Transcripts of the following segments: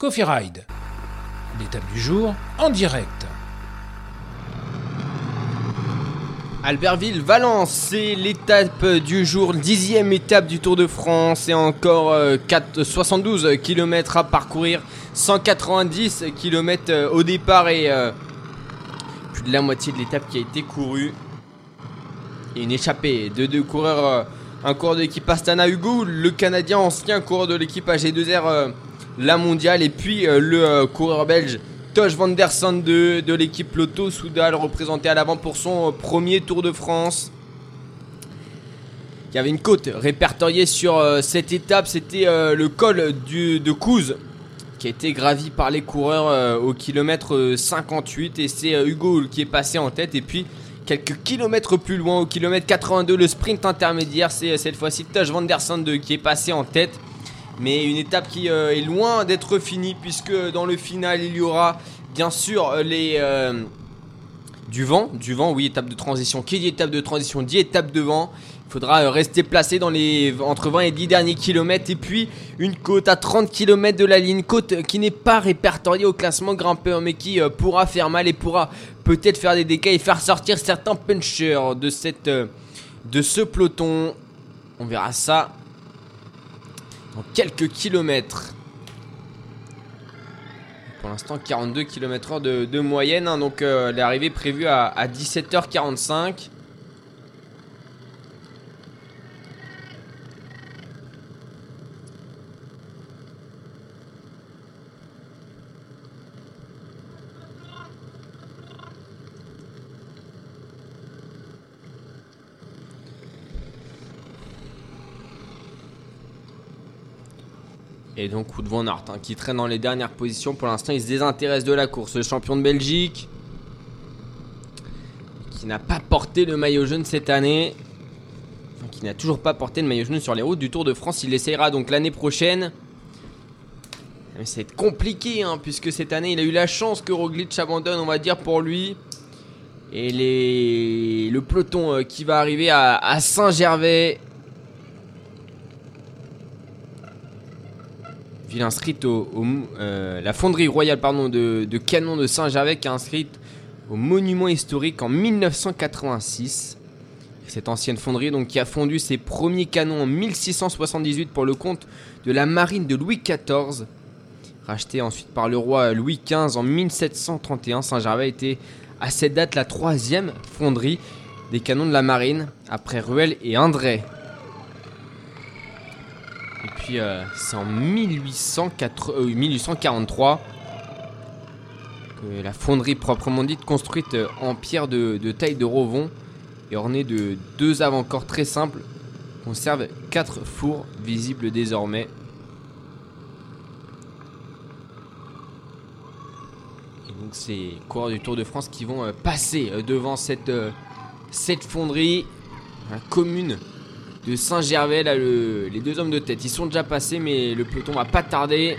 Coffee Ride. L'étape du jour en direct. Albertville-Valence, c'est l'étape du jour, dixième étape du Tour de France et encore 72 km à parcourir, 190 km au départ et euh, plus de la moitié de l'étape qui a été courue. Et une échappée de deux coureurs, euh, un coureur de l'équipe Astana Hugo, le Canadien ancien coureur de l'équipe AG2R, euh, la mondiale, et puis le coureur belge Tosh Van Sande de, l'équipe Lotto Soudal représenté à l'avant pour son euh, premier Tour de France. Il y avait une côte répertoriée sur euh, cette étape, c'était euh, le col de Couze qui a été gravi par les coureurs au kilomètre 58 et c'est Hugo qui est passé en tête. Et puis quelques kilomètres plus loin au kilomètre 82 le sprint intermédiaire. C'est cette fois-ci Tosh Van Sande qui est passé en tête mais une étape qui euh, est loin d'être finie puisque dans le final il y aura bien sûr euh, les euh, du vent, du vent, oui, étape de transition. Qui dit étape de transition dit étape de vent. Il faudra rester placé dans les entre 20 et 10 derniers kilomètres et puis une côte à 30 km de la ligne, côte qui n'est pas répertoriée au classement grimpeur mais qui pourra faire mal et pourra peut-être faire des dégâts et faire sortir certains punchers de cette de ce peloton. On verra ça dans quelques kilomètres. Pour l'instant, 42 km/h de, moyenne. Hein, donc, euh, l'arrivée prévue à, à 17h45. Et donc Wout van Aert hein, qui traîne dans les dernières positions. Pour l'instant, il se désintéresse de la course. Le champion de Belgique qui n'a pas porté le maillot jaune cette année. qui n'a toujours pas porté le maillot jaune sur les routes du Tour de France. Il essayera donc l'année prochaine. Mais c'est compliqué hein, puisque cette année, il a eu la chance que Roglic abandonne, on va dire, pour lui. Et le peloton euh, qui va arriver à Saint-Gervais ville inscrite au, euh, la fonderie royale pardon, de, canon de Saint-Gervais qui est inscrite au monument historique en 1986. Cette ancienne fonderie donc, qui a fondu ses premiers canons en 1678 pour le compte de la marine de Louis XIV. Racheté ensuite par le roi Louis XV en 1731, Saint-Gervais était à cette date la troisième fonderie des canons de la marine après Ruel et André. Euh, c'est en 1843 que la fonderie proprement dite, construite euh, en pierre de, taille de Rovon et ornée de deux avant-corps très simples, conserve quatre fours visibles désormais. Et donc c'est coureurs du Tour de France qui vont euh, passer devant cette, cette fonderie, commune de Saint-Gervais. Là, les deux hommes de tête, ils sont déjà passés, mais le peloton va pas tarder.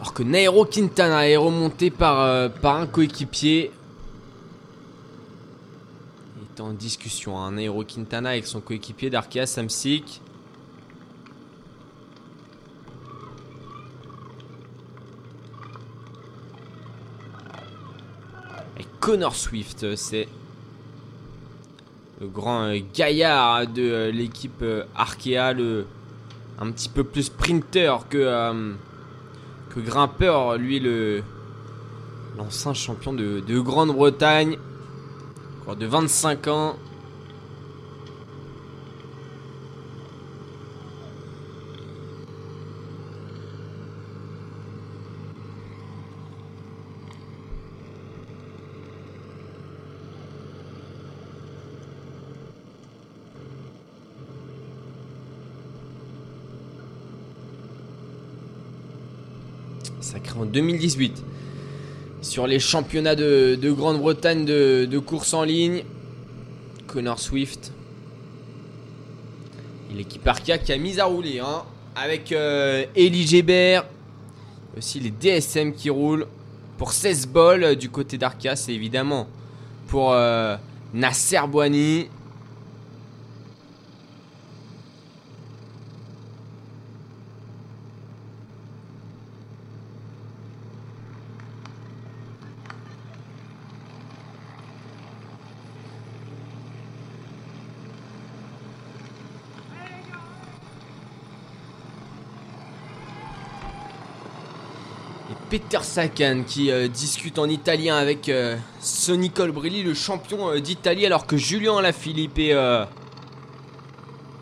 Alors que Nairo Quintana est remonté par, euh, par un coéquipier. Il est en discussion, hein, Nairo Quintana avec son coéquipier d'Arkea Samsic. Et Connor Swift, c'est le grand euh, gaillard de euh, l'équipe euh, Arkea, le, un petit peu plus sprinter que, que grimpeur, lui le l'ancien champion de, de Grande-Bretagne, de 25 ans. Sacré en 2018. Sur les championnats de, Grande-Bretagne de, course en ligne, Connor Swift. Et l'équipe Arca qui a mis à rouler. Hein, avec euh, Elie Gébert. Aussi les DSM qui roulent. Pour 16 balles du côté d'Arca, c'est évidemment pour euh, Nasser Boigny. Peter Sagan qui euh, discute en italien avec euh, Sonny Colbrelli, le champion euh, d'Italie, alors que Julien Lafilippe et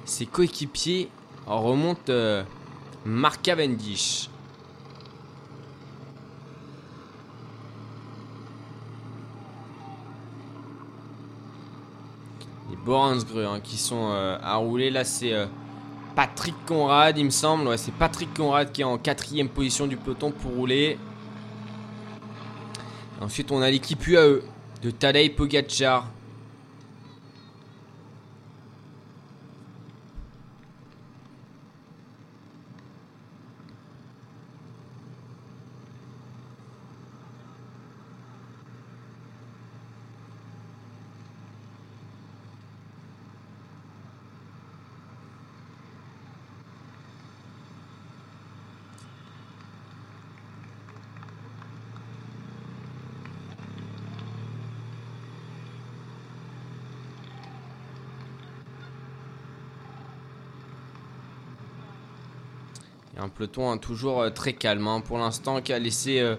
ses coéquipiers remontent Mark Cavendish. Les Boransgru hein, qui sont à rouler. Là, c'est Patrick Conrad, il me semble. C'est Patrick Conrad qui est en quatrième position du peloton pour rouler. ensuite, on a l'équipe UAE de Tadej Pogacar. Un peloton hein, toujours euh, très calme hein, pour l'instant qui a laissé euh,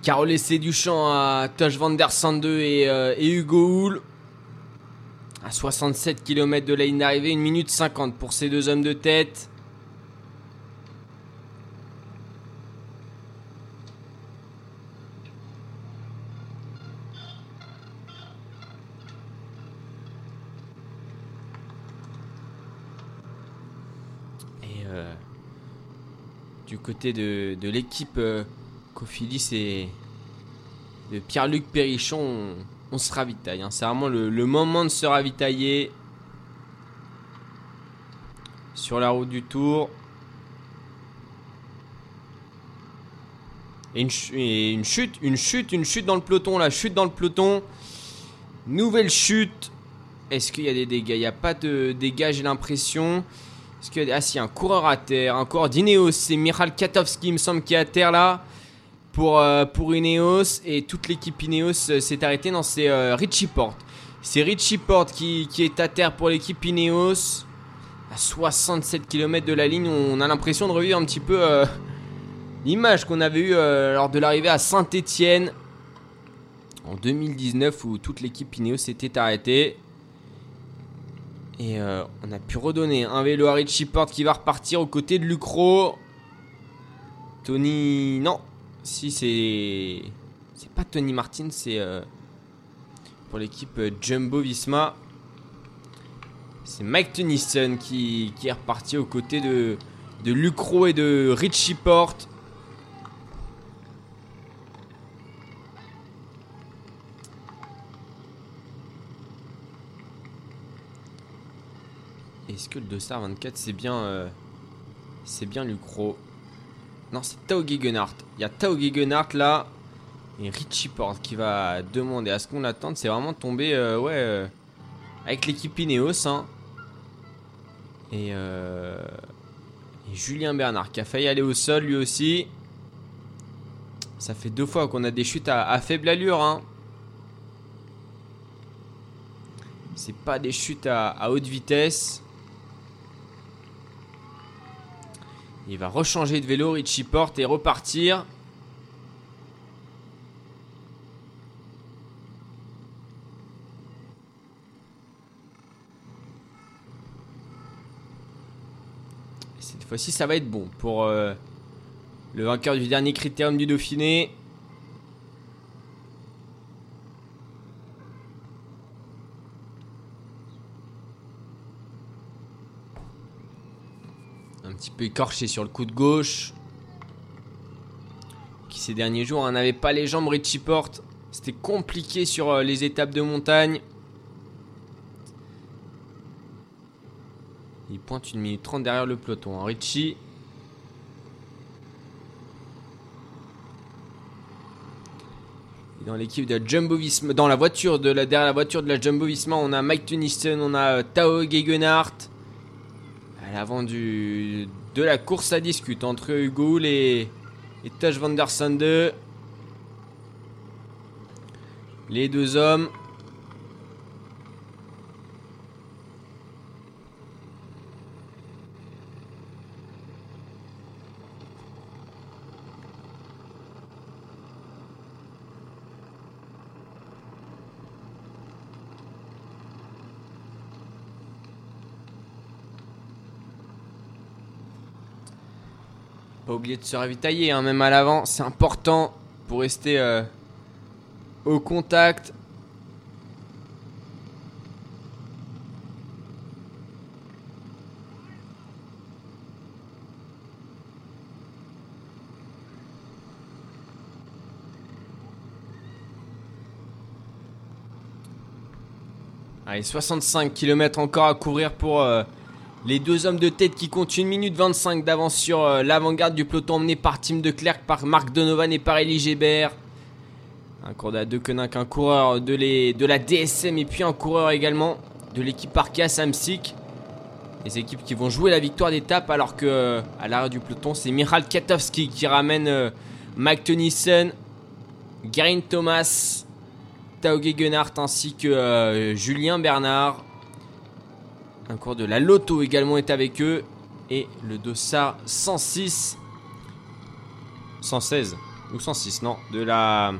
qui a relaissé du champ à Tosh van der Sande et, euh, et Hugo Hull à 67 km de la ligne d'arrivée, 1 minute 50 pour ces deux hommes de tête. du côté de, l'équipe euh, Cofilis et de Pierre-Luc Perrichon, on, se ravitaille. Hein. C'est vraiment le, moment de se ravitailler sur la route du Tour. Et une, une, chute, une chute, une chute dans le peloton, la chute dans le peloton. Nouvelle chute. Est-ce qu'il y a des dégâts? Il n'y a pas de dégâts, j'ai l'impression. Que, ah si, un coureur à terre, encore d'Ineos, c'est Michal Katowski, il me semble, qui est à terre là. Pour, euh, pour Ineos, et toute l'équipe Ineos euh, s'est arrêtée. Non, c'est euh, Richie Porte. C'est Richie Porte qui, est à terre pour l'équipe Ineos. À 67 km de la ligne, on a l'impression de revivre un petit peu l'image qu'on avait eue lors de l'arrivée à Saint-Etienne en 2019 où toute l'équipe Ineos s'était arrêtée. Et euh, on a pu redonner un vélo à Richie Porte qui va repartir aux côtés de Lucro. Tony. Non. Si c'est. C'est pas Tony Martin, c'est. Euh, pour l'équipe euh, Jumbo Visma. C'est Mike Tennyson qui, qui, est reparti aux côtés de, de Lucro et de Richie Porte. Est-ce que le 2 star 24 c'est bien euh, c'est bien Lucro Non, c'est Tao Gegenhardt. Il y a Tao Gegenhardt là et Richie Porte qui va demander à ce qu'on attende. C'est vraiment tombé euh, ouais euh, avec l'équipe Ineos hein. et, et, Julien Bernard qui a failli aller au sol lui aussi. Ça fait deux fois qu'on a des chutes à, faible allure hein. C'est pas des chutes à haute vitesse. Il va rechanger de vélo, Richie Porte, et repartir. cette fois-ci, ça va être bon pour euh, le vainqueur du dernier critérium du Dauphiné. petit écorché sur le coup de gauche. Qui ces derniers jours hein, n'avait pas les jambes Richie Porte. C'était compliqué sur euh, les étapes de montagne. Il pointe une minute 30 derrière le peloton. Hein. Richie. dans l'équipe de Jumbo Visma, dans la voiture de la, derrière la voiture de la Jumbo Visma, on a Mike Tunisten, on a euh, Tao Gegenhardt l'avant du, de la course à discute entre Hugo et, et van der Sande. Les deux hommes. Pas oublier de se ravitailler, hein, même à l'avant, c'est important pour rester euh, au contact. Allez, 65 km encore à courir pour euh, les deux hommes de tête qui comptent 1 minute 25 d'avance sur euh, l'avant-garde du peloton emmené par Tim de par Marc Donovan et par Elie Gébert. Un cours de un coureur de, la DSM et puis un coureur également de l'équipe Arkea Samsic. Les équipes qui vont jouer la victoire d'étape alors que euh, à l'arrière du peloton c'est Michal Katowski qui ramène Mike Tennyson, Garin Thomas, Tauge Gunnart ainsi que euh, Julien Bernard. Un cours de la Loto également est avec eux. Et le Dossard 106. 116 ou 106, non. De la.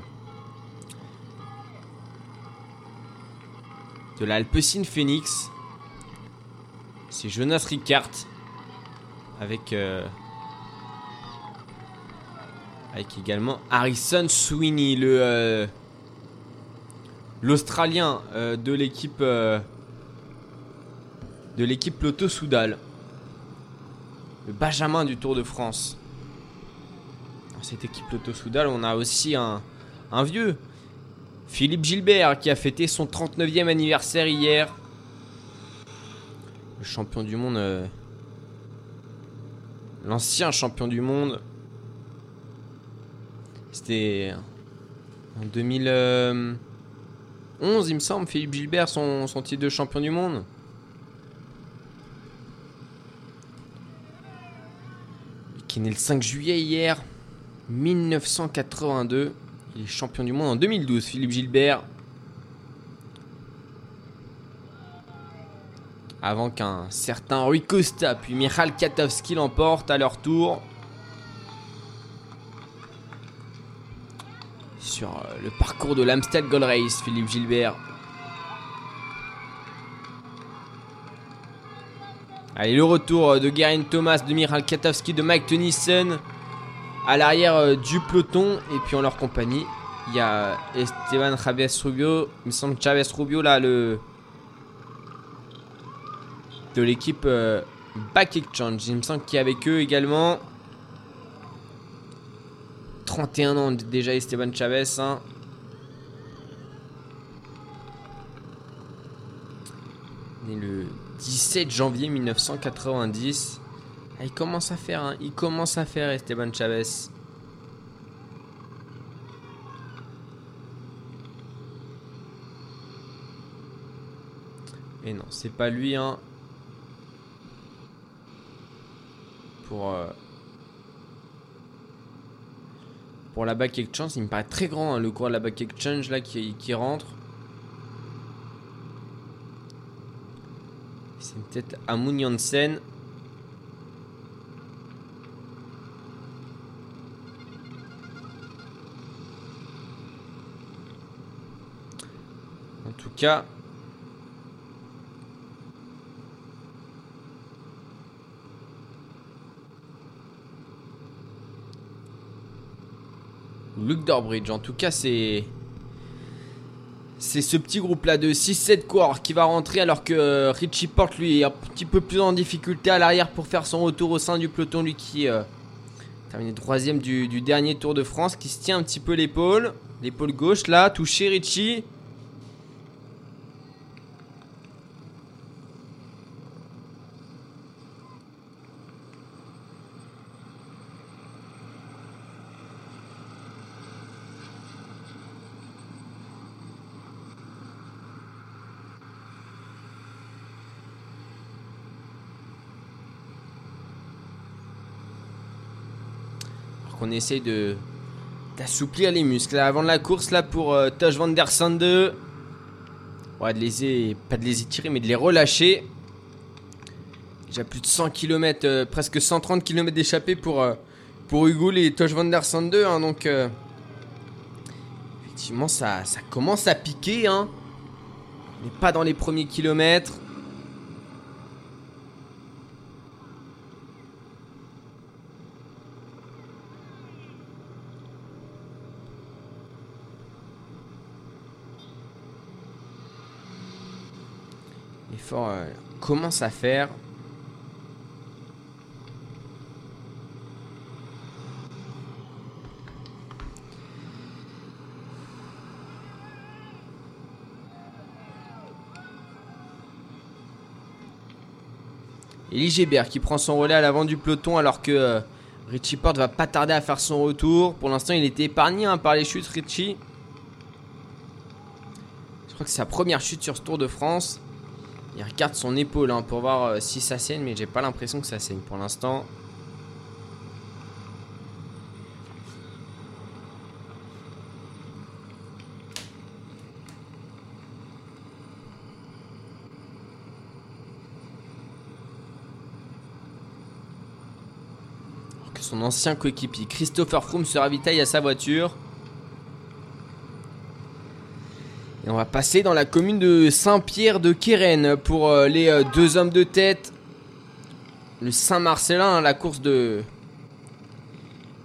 De la Alpecin Phoenix. C'est Jonas Ricard. Avec. Euh, avec également Harrison Sweeney, le. Euh, l'Australien euh, de l'équipe euh, de l'équipe Lotto Soudal. Le Benjamin du Tour de France. Dans cette équipe Lotto Soudal, on a aussi un, un vieux. Philippe Gilbert qui a fêté son 39e anniversaire hier. Le champion du monde. Euh, l'ancien champion du monde. C'était en 2000. 11, il me semble, Philippe Gilbert, son, titre de champion du monde. Qui est né le 5 juillet hier, 1982. Il est champion du monde en 2012, Philippe Gilbert. Avant qu'un certain Rui Costa puis Michal Katowski l'emporte à leur tour. sur euh, le parcours de l'Amstel Gold Race, Philippe Gilbert. Allez, le retour euh, de Garin Thomas, de Miral Katowski, de Mike Tennyson à l'arrière euh, du peloton. Et puis en leur compagnie, il y a Esteban Chavez Rubio. Il me semble Chavez Rubio là, le. de l'équipe Back Exchange. Il me semble qu'il a avec eux également. 31 ans déjà Esteban Chavez. Hein. Né le 17 janvier 1990. Ah, il commence à faire, hein. il commence à faire Esteban Chavez. Et non, c'est pas lui, hein. Pour euh, Pour la back exchange, il me paraît très grand hein, le cours de la back exchange là qui, qui rentre. C'est peut-être Amun. En tout cas, Luke Dorbridge. En tout cas, c'est. C'est ce petit groupe-là de 6-7 coureurs qui va rentrer alors que euh, Richie Porte, lui, est un petit peu plus en difficulté à l'arrière pour faire son retour au sein du peloton. Lui qui euh, terminé troisième du, du dernier Tour de France, qui se tient un petit peu l'épaule. L'épaule gauche, là, touché Richie. on essaye de d'assouplir les muscles avant la course là pour euh, Tosh Van Der Sande. Ouais, de les pas de les étirer mais de les relâcher. Déjà plus de 100 km, euh, presque 130 km d'échappée pour, euh, pour Hugo et Tosh Van Der Sande. Hein, donc effectivement ça, ça commence à piquer. Hein. On n'est pas dans les premiers kilomètres. Euh, commence à faire. Et Gébert qui prend son relais à l'avant du peloton alors que euh, Richie Porte va pas tarder à faire son retour. Pour l'instant, il était épargné hein, par les chutes, Richie. Je crois que c'est sa première chute sur ce Tour de France. Il regarde son épaule hein, pour voir euh, si ça saigne, mais j'ai pas l'impression que ça saigne pour l'instant. son ancien coéquipier Christopher Froome se ravitaille à sa voiture. Et on va passer dans la commune de Saint-Pierre de Quéren pour euh, les euh, deux hommes de tête. Le Saint-Marcelin, la course de.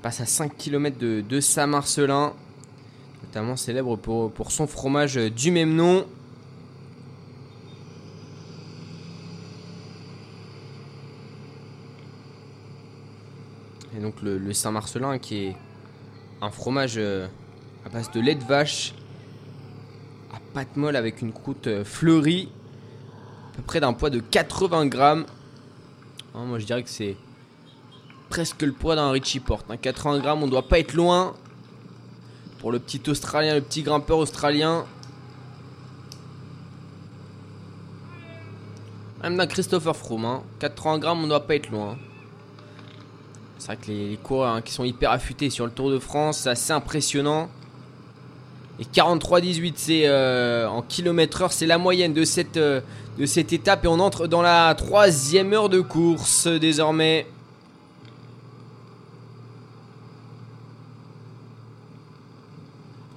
passe à 5 km de, Saint-Marcelin. Notamment célèbre pour, pour son fromage du même nom. Et donc le, Saint-Marcelin qui est un fromage euh, à base de lait de vache pâte molle avec une croûte euh, fleurie, à peu près d'un poids de 80 grammes. Hein, moi je dirais que c'est presque le poids d'un Richie Porte. 80 hein. grammes, on doit pas être loin pour le petit Australien, le petit grimpeur australien. Même d'un Christopher Froome. 80 hein. grammes, on doit pas être loin. C'est vrai que les, coureurs hein, qui sont hyper affûtés sur le Tour de France, c'est assez impressionnant. Et 43-18, c'est euh, en kilomètre heure, c'est la moyenne de cette, euh, de cette étape. Et on entre dans la troisième heure de course désormais.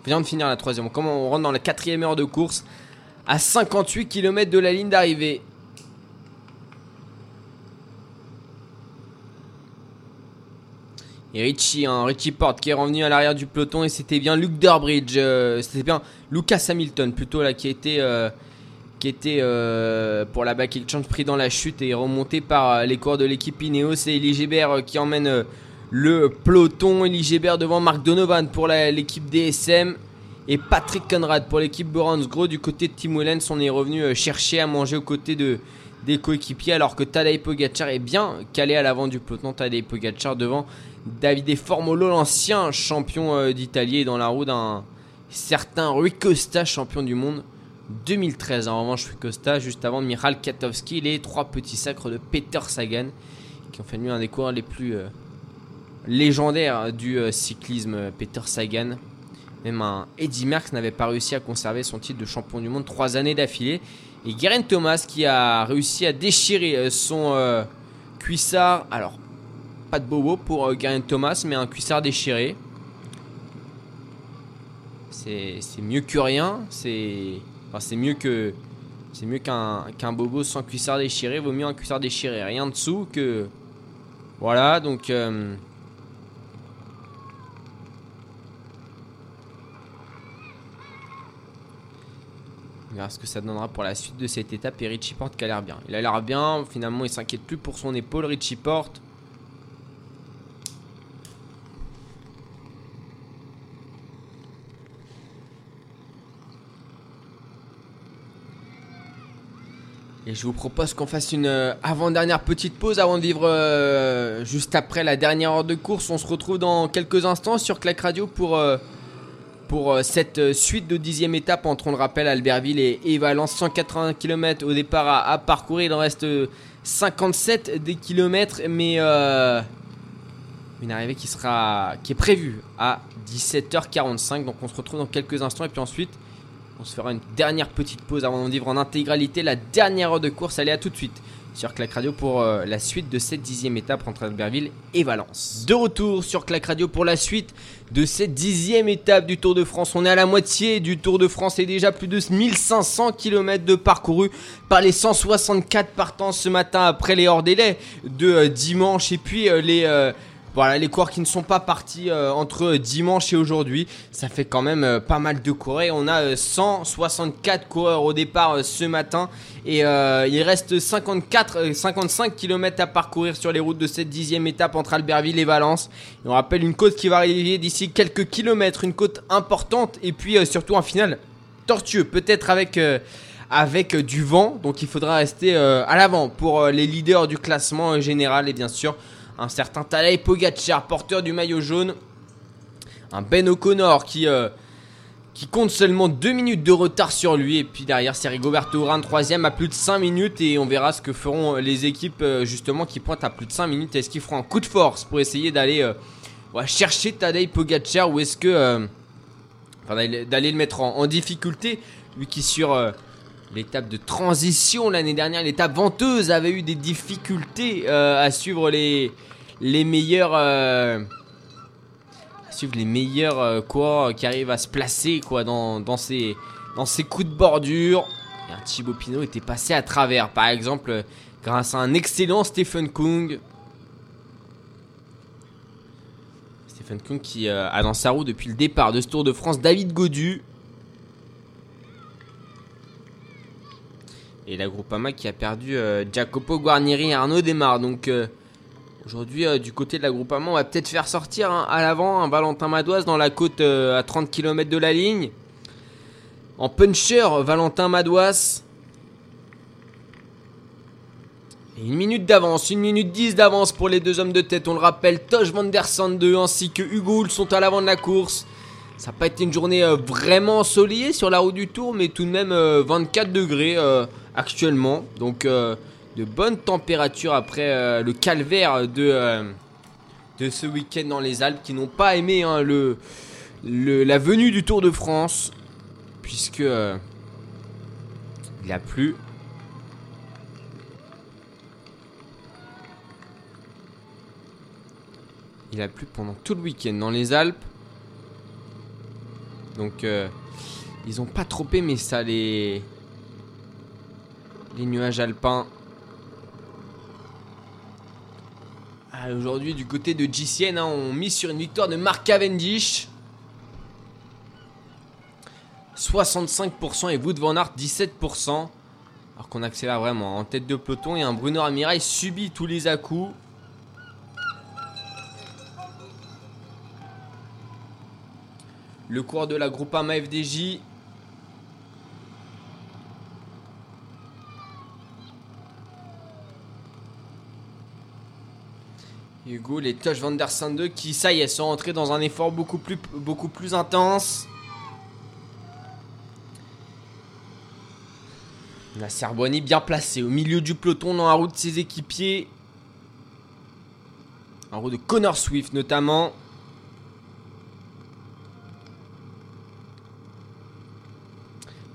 On vient de finir la troisième. Comment on rentre dans la quatrième heure de course à 58 km de la ligne d'arrivée. Richie, hein, Richie Porte qui est revenu à l'arrière du peloton et c'était bien Luke Durbridge, euh, c'était bien Lucas Hamilton plutôt là qui était, euh, euh, pour la back change pris dans la chute et remonté par les cours de l'équipe Ineos et Elie qui emmène le peloton. Elie devant Marc Donovan pour l'équipe DSM et Patrick Conrad pour l'équipe Gros du côté de Tim Wellens. On est revenu chercher à manger aux côtés de des coéquipiers alors que Tadej Pogacar est bien calé à l'avant du peloton. Tadej Pogacar devant Davide Formolo, l'ancien champion euh, d'Italie, dans la roue d'un certain Rui Costa, champion du monde 2013. En revanche, Rui Costa, juste avant Michal Katowski, les trois petits sacres de Peter Sagan, qui ont fait lui un des coureurs les plus euh, légendaires du euh, cyclisme, Peter Sagan. Même un Eddie Merckx n'avait pas réussi à conserver son titre de champion du monde trois années d'affilée. Et Geraint Thomas qui a réussi à déchirer son cuissard. Alors, pas de bobo pour euh, Thomas, mais un cuissard déchiré. C'est mieux que rien. C'est enfin, mieux que c'est mieux qu'un qu'un bobo sans cuissard déchiré. Vaut mieux un cuissard déchiré. Rien dessous que voilà. Donc euh, ce que ça donnera pour la suite de cette étape. Et Richie Porte qui a l'air bien. Il a l'air bien. Finalement, il s'inquiète plus pour son épaule. Richie Porte. Et je vous propose qu'on fasse une euh, avant-dernière petite pause avant de vivre euh, juste après la dernière heure de course. On se retrouve dans quelques instants sur Clac Radio pour, euh, pour cette suite de dixième étape entre, on le rappelle, Albertville et, Valence. 180 km au départ à, parcourir. Il en reste 57 des kilomètres, mais une arrivée qui, sera, est prévue à 17h45. Donc on se retrouve dans quelques instants et puis ensuite... On se fera une dernière petite pause avant de vivre en intégralité la dernière heure de course. Allez, à tout de suite sur Clac Radio pour euh, la suite de cette dixième étape entre Albertville et Valence. De retour sur Clac Radio pour la suite de cette dixième étape du Tour de France. On est à la moitié du Tour de France et déjà plus de 1500 km de parcouru par les 164 partants ce matin après les hors délais de euh, dimanche et puis euh, les Voilà, les coureurs qui ne sont pas partis euh, entre dimanche et aujourd'hui, ça fait quand même euh, pas mal de coureurs. On a 164 coureurs au départ ce matin et il reste 54, 55 km à parcourir sur les routes de cette dixième étape entre Albertville et Valence. on rappelle une côte qui va arriver d'ici quelques kilomètres, une côte importante et puis surtout un final tortueux, peut-être avec avec du vent. Donc il faudra rester à l'avant pour les leaders du classement général et bien sûr un certain Tadej Pogacar, porteur du maillot jaune. Un Ben O'Connor qui, euh, compte seulement 2 minutes de retard sur lui. Et puis derrière, c'est Rigoberto Urán, troisième à plus de 5 minutes. Et on verra ce que feront les équipes euh, justement qui pointent à plus de 5 minutes. Est-ce qu'ils feront un coup de force pour essayer d'aller euh, chercher Tadej Pogacar ou est-ce que... d'aller le mettre en, difficulté. Lui qui sur l'étape de transition l'année dernière, l'étape venteuse, avait eu des difficultés à suivre les, les meilleurs euh, les meilleurs euh, quoi qui arrivent à se placer quoi dans, dans ces coups de bordure. Et un Thibaut Pinot était passé à travers par exemple grâce à un excellent Stephen Kung. Stephen Kung qui euh, a dans sa roue depuis le départ de ce Tour de France David Godu. Et la Groupama qui a perdu Jacopo Guarnieri et Arnaud Desmar. Donc Aujourd'hui, euh, du côté de la Groupama, on va peut-être faire sortir hein, à l'avant un Valentin Madoise dans la côte euh, à 30 km de la ligne. En puncher, Valentin Madoise. une minute d'avance, une minute 10 d'avance pour les deux hommes de tête. On le rappelle, Tosh Van Der Sande ainsi que Hugo sont à l'avant de la course. Ça n'a pas été une journée euh, vraiment ensoleillée sur la route du Tour, mais tout de même 24 degrés actuellement. Donc de bonnes températures après euh, le calvaire de, euh, de ce week-end dans les Alpes qui n'ont pas aimé hein, le, la venue du Tour de France puisque euh, il a plu. Il a plu pendant tout le week-end dans les Alpes. Donc ils n'ont pas trop aimé ça les les nuages alpins. Ah, aujourd'hui, du côté de GCN, hein, on mise sur une victoire de Mark Cavendish. 65% et Wood Van Aert 17%. Alors qu'on accélère vraiment. En tête de peloton, et un Bruno Amirail subit tous les à-coups. Le cours de la Groupama FDJ Hugo, les Tosh Van Der 2 qui, ça y est, sont entrés dans un effort beaucoup plus, beaucoup plus intense. La Serboni bien placé au milieu du peloton dans la roue de ses équipiers. En roue de Connor Swift notamment.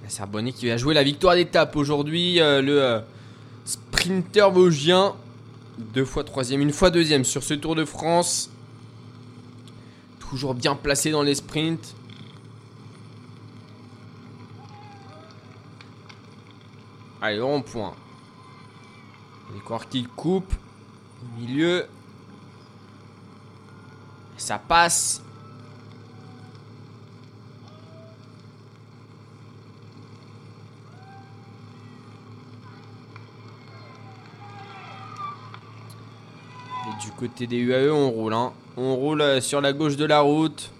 La Serboni qui va jouer la victoire d'étape aujourd'hui. Euh, le euh, sprinter vosgien deux fois troisième, une fois deuxième sur ce Tour de France. Toujours bien placé dans les sprints. Allez, rond point. Les coureurs qui coupent. Au milieu. ça passe. du côté des UAE, on roule. Hein. On roule euh, sur la gauche de la route.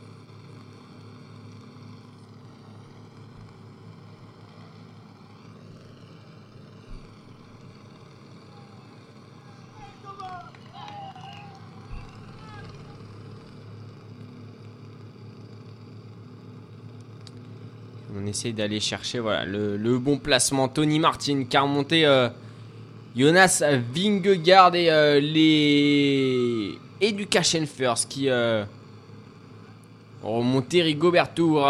On essaye d'aller chercher voilà, le, bon placement. Tony Martin qui a remonté euh, Jonas Vingegaard et euh, les Education First qui euh, ont remonté Rigoberto.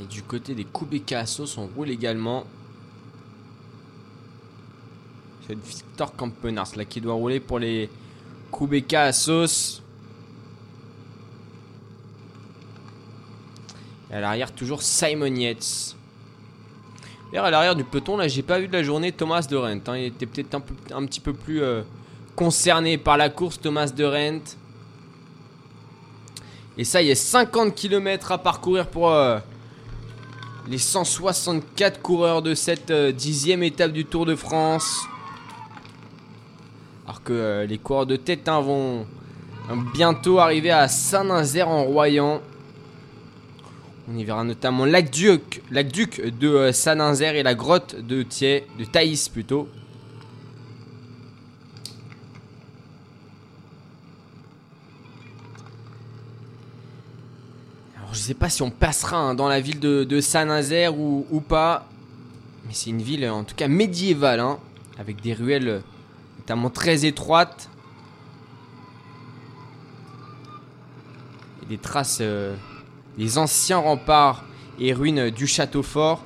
Et du côté des Kubeka Assos, on roule également. C'est Victor Campenars là qui doit rouler pour les Kubeka Et à l'arrière, toujours Simon Yates. D'ailleurs, à l'arrière du peloton, là, j'ai pas vu de la journée Thomas de Rent. hein. Il était peut-être un, petit peu plus euh, concerné par la course, Thomas de Rent. Et ça, il y a 50 km à parcourir pour euh, les 164 coureurs de cette euh, dixième étape du Tour de France. Alors que les coureurs de tête hein, vont bientôt arriver à Saint-Nazaire en Royan. On y verra notamment l'aqueduc de euh, Saint-Nazaire et la grotte de de Thaïs plutôt. Alors je sais pas si on passera hein, dans la ville de, Saint-Nazaire ou, pas. Mais c'est une ville en tout cas médiévale, hein, avec des ruelles notamment très étroites. Et des traces euh, des anciens remparts et ruines du château fort.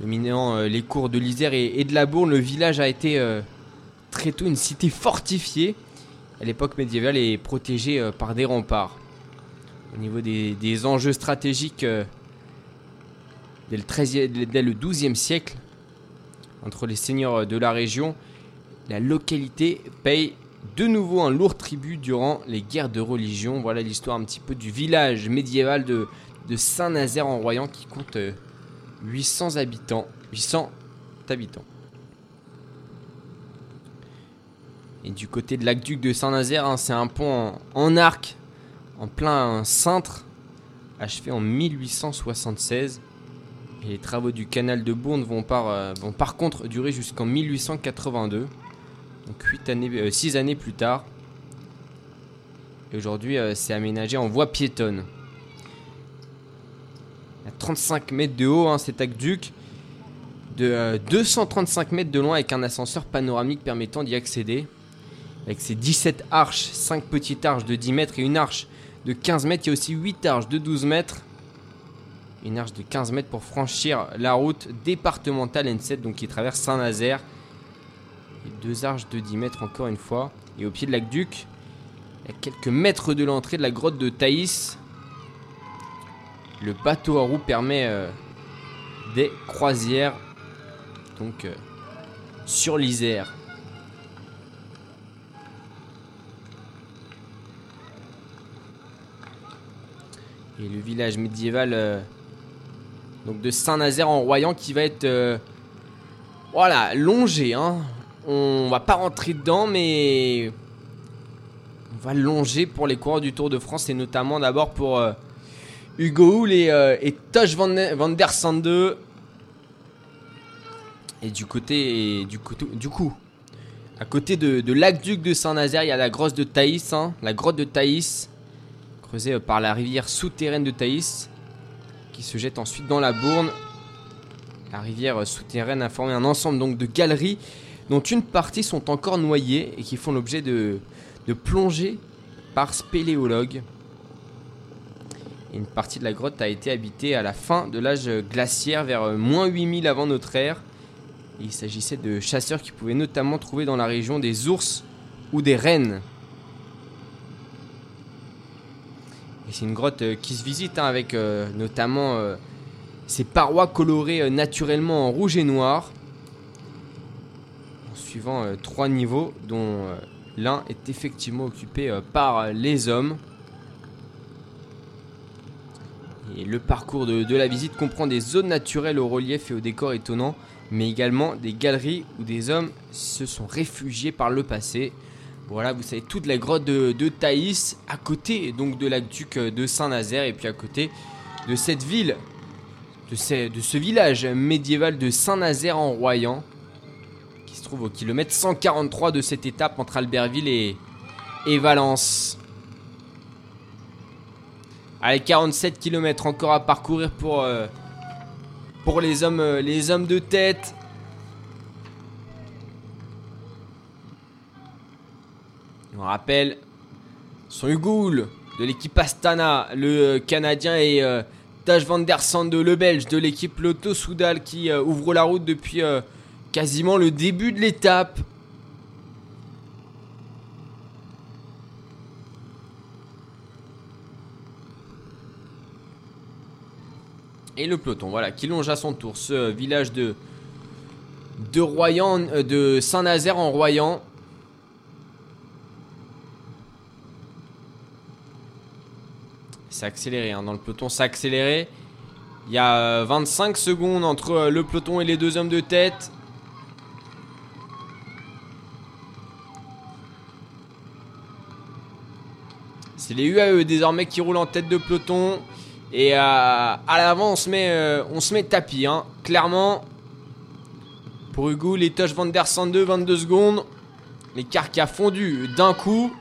Dominant euh, les cours de l'Isère et, de la Bourne, le village a été euh, très tôt une cité fortifiée à l'époque médiévale et protégée euh, par des remparts. Au niveau des, enjeux stratégiques, dès, le 13e dès le 12e siècle, entre les seigneurs de la région, la localité paye de nouveau un lourd tribut durant les guerres de religion. Voilà l'histoire un petit peu du village médiéval de, Saint-Nazaire en Royan qui compte euh, 800 habitants. 800 habitants. Et du côté de l'aqueduc de Saint-Nazaire, hein, c'est un pont en, en arc, en plein cintre, achevé en 1876. Et les travaux du canal de Bourne vont par, euh, vont par contre durer jusqu'en 1882. Donc 8 années, 6 années plus tard. Et aujourd'hui, euh, c'est aménagé en voie piétonne. A 35 mètres de haut, hein, cet aqueduc. De euh, 235 mètres de long avec un ascenseur panoramique permettant d'y accéder. Avec ses 17 arches, 5 petites arches de 10 mètres et une arche de 15 mètres. Il y a aussi 8 arches de 12 mètres. Une arche de 15 mètres pour franchir la route départementale N7, donc qui traverse Saint-Nazaire. Deux arches de 10 mètres encore une fois. Et au pied de l'aqueduc, à quelques mètres de l'entrée de la grotte de Thaïs, le bateau à roues permet euh, des croisières donc euh, sur l'Isère. Et le village médiéval euh, donc de Saint-Nazaire en Royan qui va être voilà longé. Hein. On va pas rentrer dedans, mais on va longer pour les coureurs du Tour de France et notamment d'abord pour euh, Hugo et, euh, Tosh van, der Sande. Et du côté, et du, coup, du coup, à côté de, de l'aqueduc de Saint-Nazaire, il y a la grotte de Thaïs, hein, la grotte de Thaïs, creusée euh, par la rivière souterraine de Thaïs, qui se jette ensuite dans la Bourne. La rivière euh, souterraine a formé un ensemble donc de galeries, dont une partie sont encore noyées et qui font l'objet de, plongées par spéléologues. Une partie de la grotte a été habitée à la fin de l'âge glaciaire, vers euh, moins 8000 avant notre ère. Il s'agissait de chasseurs qui pouvaient notamment trouver dans la région des ours ou des rennes. C'est une grotte euh, qui se visite hein, avec euh, notamment ses parois colorées naturellement en rouge et noir, suivant euh, trois niveaux dont euh, l'un est effectivement occupé euh, par les hommes. Et le parcours de, de la visite comprend des zones naturelles au relief et au décor étonnant, mais également des galeries où des hommes se sont réfugiés par le passé. Voilà, vous savez, toute la grotte de, Thaïs, à côté donc de l'aqueduc de Saint-Nazaire, et puis à côté de cette ville, de ce, de ce village médiéval de Saint-Nazaire en Royan, se trouve au kilomètre 143 de cette étape entre Albertville et, et Valence. Allez, 47 km encore à parcourir pour, euh, pour les, hommes, euh, les hommes de tête. On rappelle son Hugoul de l'équipe Astana, le euh, Canadien, et euh, Taj van der Sande, le Belge de l'équipe Lotto Soudal qui ouvre la route depuis quasiment le début de l'étape. Et le peloton, voilà, qui longe à son tour ce village de, de Royan, euh, de Saint-Nazaire en Royan. C'est accéléré, hein, dans le peloton, c'est accéléré. Il y a 25 euh, secondes entre euh, le peloton et les deux hommes de tête. Les UAE désormais qui roulent en tête de peloton. Et à l'avant, on, se met, on se met tapis. Hein. Clairement, pour Hugo, les touches Van der 102, 22 secondes. L'écart qui a fondu d'un coup.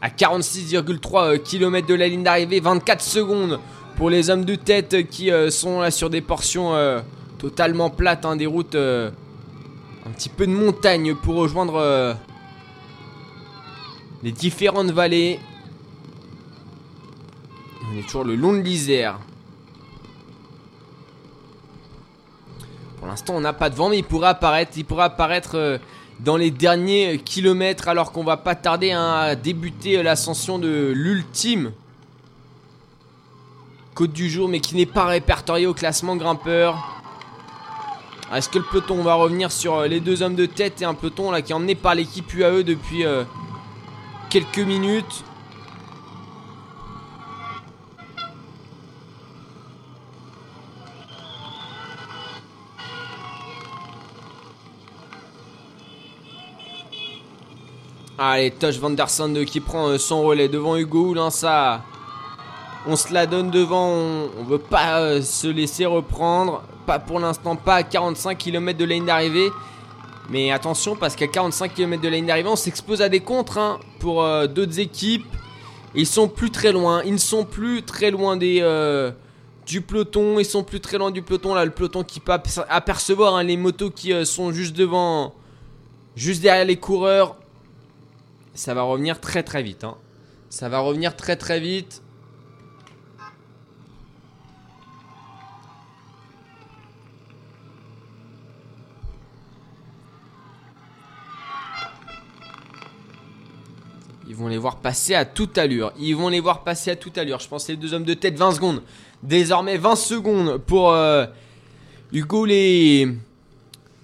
À 46,3 km de la ligne d'arrivée, 24 secondes pour les hommes de tête qui euh, sont là sur des portions euh, totalement plates, hein, des routes euh, un petit peu de montagne pour rejoindre les différentes vallées. On est toujours le long de l'Isère. Pour l'instant, on n'a pas de vent, mais il pourrait apparaître. Il pourrait apparaître euh, dans les derniers kilomètres, alors qu'on va pas tarder hein, à débuter l'ascension de l'ultime côte du jour, mais qui n'est pas répertorié au classement grimpeur. Est-ce que le peloton va revenir sur euh, les deux hommes de tête et un peloton là qui est emmené par l'équipe UAE depuis euh, quelques minutes? Allez, Tosh Vanderson qui prend euh, son relais devant Hugo Oulin, ça. On se la donne devant, on, veut pas euh, se laisser reprendre. Pas pour l'instant, pas à 45 km de ligne d'arrivée. Mais attention, parce qu'à 45 km de ligne d'arrivée, on s'expose à des contres hein, pour euh, d'autres équipes. Ils sont plus très loin. Ils ne sont plus très loin des, du peloton. Ils sont plus très loin du peloton. Là, le peloton qui peut apercevoir hein, les motos qui sont juste devant, juste derrière les coureurs ça va revenir très très vite. Hein. Ça va revenir très très vite. Ils vont les voir passer à toute allure. Ils vont les voir passer à toute allure. Je pense les deux hommes de tête, 20 secondes. Désormais 20 secondes pour euh, Hugo les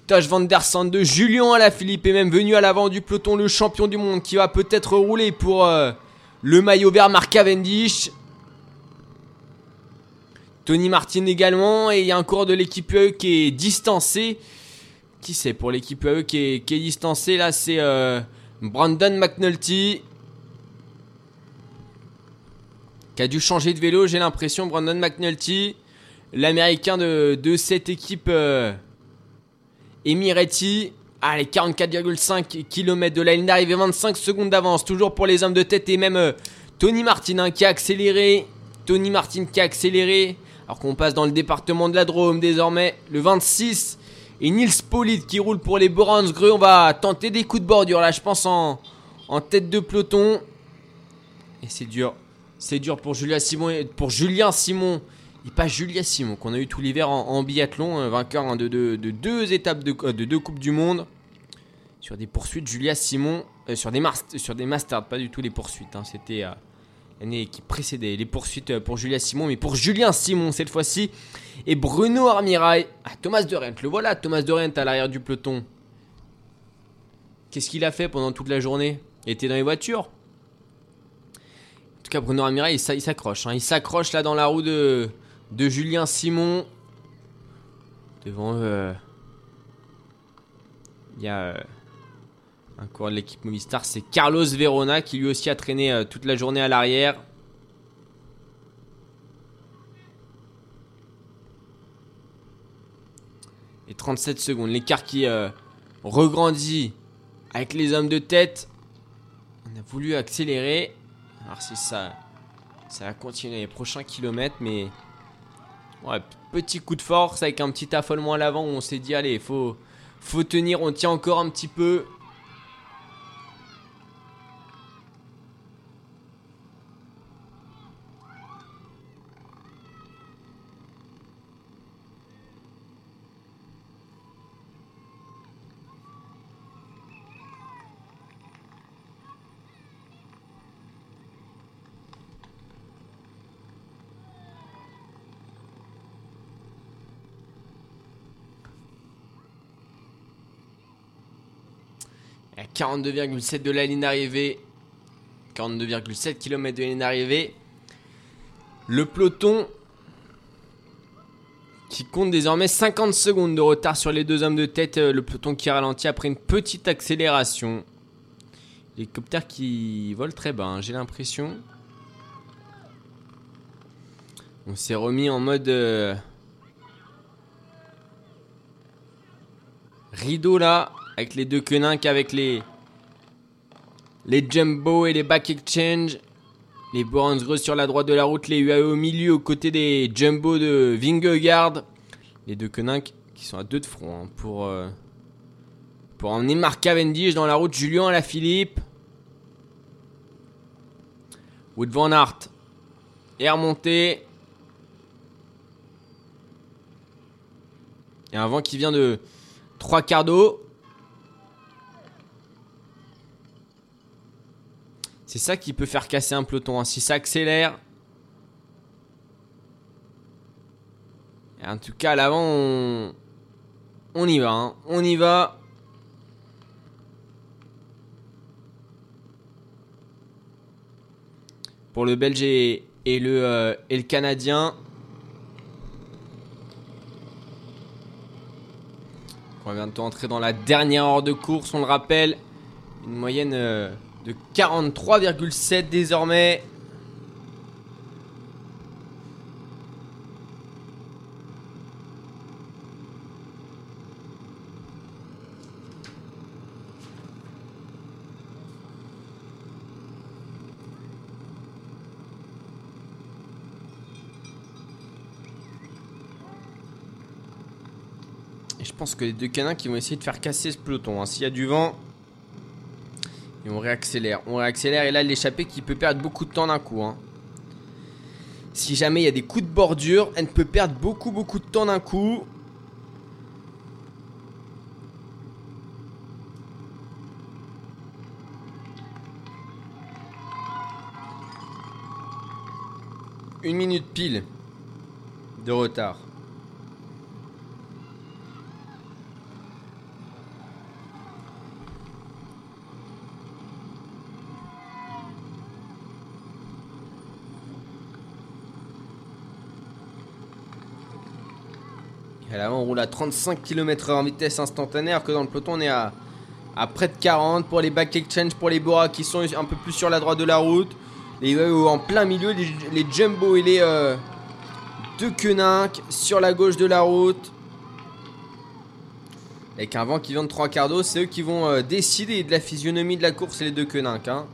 Tosh Van Der Sande, Julien Alaphilippe est même venu à l'avant du peloton, le champion du monde qui va peut-être rouler pour euh, le maillot vert Mark Cavendish. Tony Martin également, et il y a un coureur de l'équipe UE qui est distancé. Qui c'est pour l'équipe UE qui est, qui distancé? Là, c'est euh, Brandon McNulty. Qui a dû changer de vélo, j'ai l'impression, Brandon McNulty. L'américain de, cette équipe. Euh, Emiretti, allez, 44,5 km de la ligne d'arrivée, 25 secondes d'avance, toujours pour les hommes de tête et même euh, Tony Martin hein, qui a accéléré. Tony Martin qui a accéléré. Alors qu'on passe dans le département de la Drôme désormais, le 26. Et Nils Polite qui roule pour les Greux. On va tenter des coups de bordure là, je pense, en, en tête de peloton. Et c'est dur. C'est dur pour Julien Simon. Pour Julien Simon et pas Julia Simon, qu'on a eu tout l'hiver en, biathlon, euh, vainqueur hein, de, deux étapes de, de, deux Coupes du Monde. Sur des poursuites, Julia Simon, euh, sur, des masters, pas du tout les poursuites. Hein. C'était euh, l'année qui précédait les poursuites pour Julia Simon, mais pour Julien Simon cette fois-ci. Et Bruno Armirail, ah, Thomas de Rent, le voilà, Thomas de Rent à l'arrière du peloton. Qu'est-ce qu'il a fait pendant toute la journée? Était dans les voitures en tout cas, Bruno Armirail, il s'accroche. Hein. Il s'accroche là dans la roue de, Julien Simon. Devant eux, euh, il y a euh, un coureur de l'équipe Movistar, c'est Carlos Verona qui lui aussi a traîné euh, toute la journée à l'arrière. Et 37 secondes, l'écart qui regrandit avec les hommes de tête. On a voulu accélérer. Alors si ça, ça va continuer les prochains kilomètres, mais Ouais, petit coup de force avec un petit affolement à l'avant où on s'est dit allez, faut, faut tenir, on tient encore un petit peu. À 42,7 de la ligne d'arrivée. 42,7 km de ligne d'arrivée. Le peloton qui compte désormais 50 secondes de retard sur les deux hommes de tête. Euh, le peloton qui ralentit après une petite accélération. L'hélicoptère qui vole très bas, hein, j'ai l'impression. On s'est remis en mode euh, rideau là, avec les deux queninques, avec les les jumbo et les back exchange. Les Borensgreux sur la droite de la route, les UAE au milieu, aux côtés des Jumbo de Vingegaard. Les deux Koenig qui sont à deux de front hein, pour, euh, pour emmener Marc Cavendish dans la route. Julien à la Philippe. Wood Van Aert est remonté. Et un vent qui vient de trois quarts d'eau. C'est ça qui peut faire casser un peloton. Hein. Si ça accélère. en tout cas, à l'avant, on... y va. Hein. On y va. Pour le Belge et, le, euh, et Canadien. On va bientôt entrer dans la dernière heure de course, on le rappelle. Une moyenne... Euh, de 43,7 désormais. Et je pense que les deux canins qui vont essayer de faire casser ce peloton. Hein. S'il y a du vent, et on réaccélère. On réaccélère. Et là, l'échappée qui peut perdre beaucoup de temps d'un coup. Hein. Si jamais il y a des coups de bordure, elle peut perdre beaucoup, beaucoup de temps d'un coup. Une minute pile de retard. Et là, on roule à 35 km/h en vitesse instantanée, alors que dans le peloton, on est à, près de 40 pour les back exchange, pour les Bora qui sont un peu plus sur la droite de la route. Les en plein milieu, les, Jumbo et les euh, deux sur la gauche de la route. Avec un vent qui vient de trois quarts d'eau, c'est eux qui vont euh, décider de la physionomie de la course, les deux Koenig. Hein.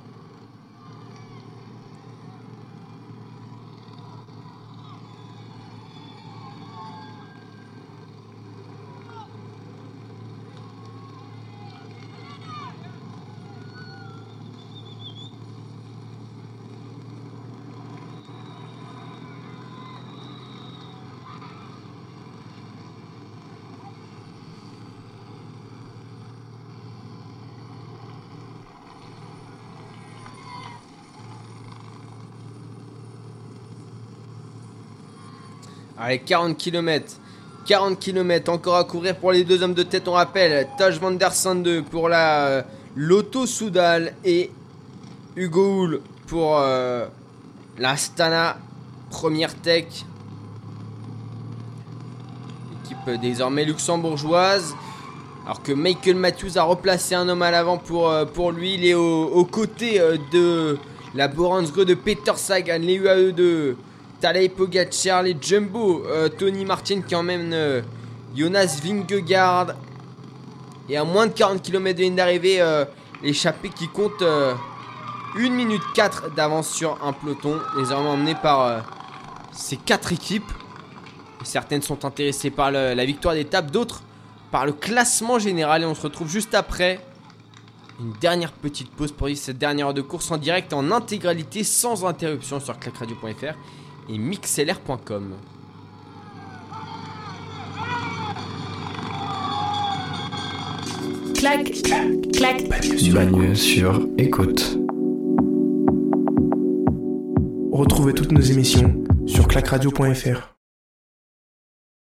Allez, 40 km. 40 km encore à courir pour les deux hommes de tête, on rappelle. Taj Van Der 2 pour la euh, Lotto Soudal et Hugo Hull pour euh, la Stana Première Tech. Équipe désormais luxembourgeoise. Alors que Michael Matthews a replacé un homme à l'avant pour, euh, lui. Il est aux côtés de la Boransgre de Peter Sagan, les UAE de Tadej Pogacar, les Jumbo, euh, Tony Martin qui emmène euh, Jonas Vingegaard. Et à moins de 40 km de ligne d'arrivée, euh, l'échappée qui compte 1 minute 4 d'avance sur un peloton, désormais emmené par ces 4 équipes. certaines sont intéressées par la victoire d'étape, d'autres par le classement général. Et on se retrouve juste après une dernière petite pause pour cette dernière heure de course en direct en intégralité sans interruption sur clacradio.fr et mixlr.com. Clac, clac, Bagneux sur écoute. Retrouvez toutes nos émissions sur clacradio.fr.